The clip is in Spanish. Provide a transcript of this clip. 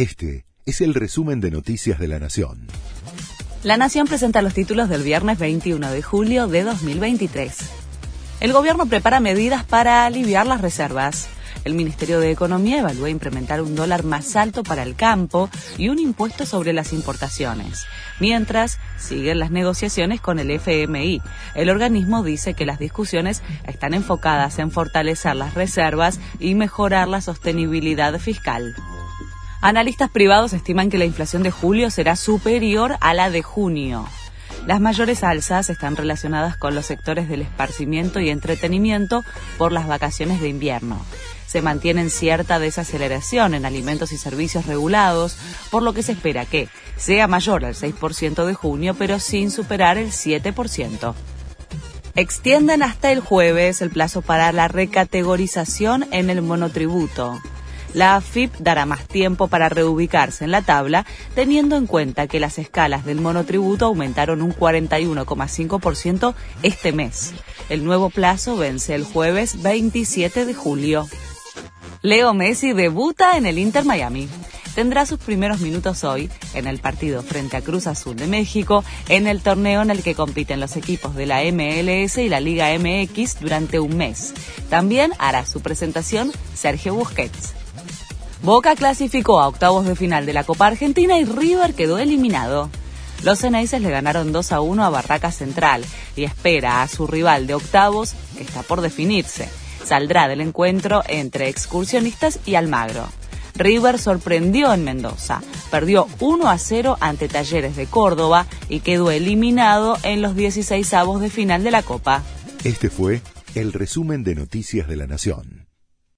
Este es el resumen de Noticias de la Nación. La Nación presenta los títulos del viernes 21 de julio de 2023. El gobierno prepara medidas para aliviar las reservas. El Ministerio de Economía evalúa implementar un dólar más alto para el campo y un impuesto sobre las importaciones. Mientras, siguen las negociaciones con el FMI. El organismo dice que las discusiones están enfocadas en fortalecer las reservas y mejorar la sostenibilidad fiscal. Analistas privados estiman que la inflación de julio será superior a la de junio. Las mayores alzas están relacionadas con los sectores del esparcimiento y entretenimiento por las vacaciones de invierno. Se mantiene cierta desaceleración en alimentos y servicios regulados, por lo que se espera que sea mayor al 6% de junio, pero sin superar el 7%. Extienden hasta el jueves el plazo para la recategorización en el monotributo la AFIP dará más tiempo para reubicarse en la tabla, teniendo en cuenta que las escalas del monotributo aumentaron un 41,5% este mes. El nuevo plazo vence el jueves 27 de julio. Leo Messi debuta en el Inter Miami tendrá sus primeros minutos hoy en el partido frente a Cruz Azul de México, en el torneo en el que compiten los equipos de la MLS y la Liga MX durante un mes. También hará su presentación Sergio Busquets. Boca clasificó a octavos de final de la Copa Argentina y River quedó eliminado. Los Ceneices le ganaron 2 a 1 a Barraca Central y espera a su rival de octavos, que está por definirse. Saldrá del encuentro entre excursionistas y Almagro. River sorprendió en Mendoza, perdió 1 a 0 ante Talleres de Córdoba y quedó eliminado en los 16 avos de final de la Copa. Este fue el resumen de Noticias de la Nación.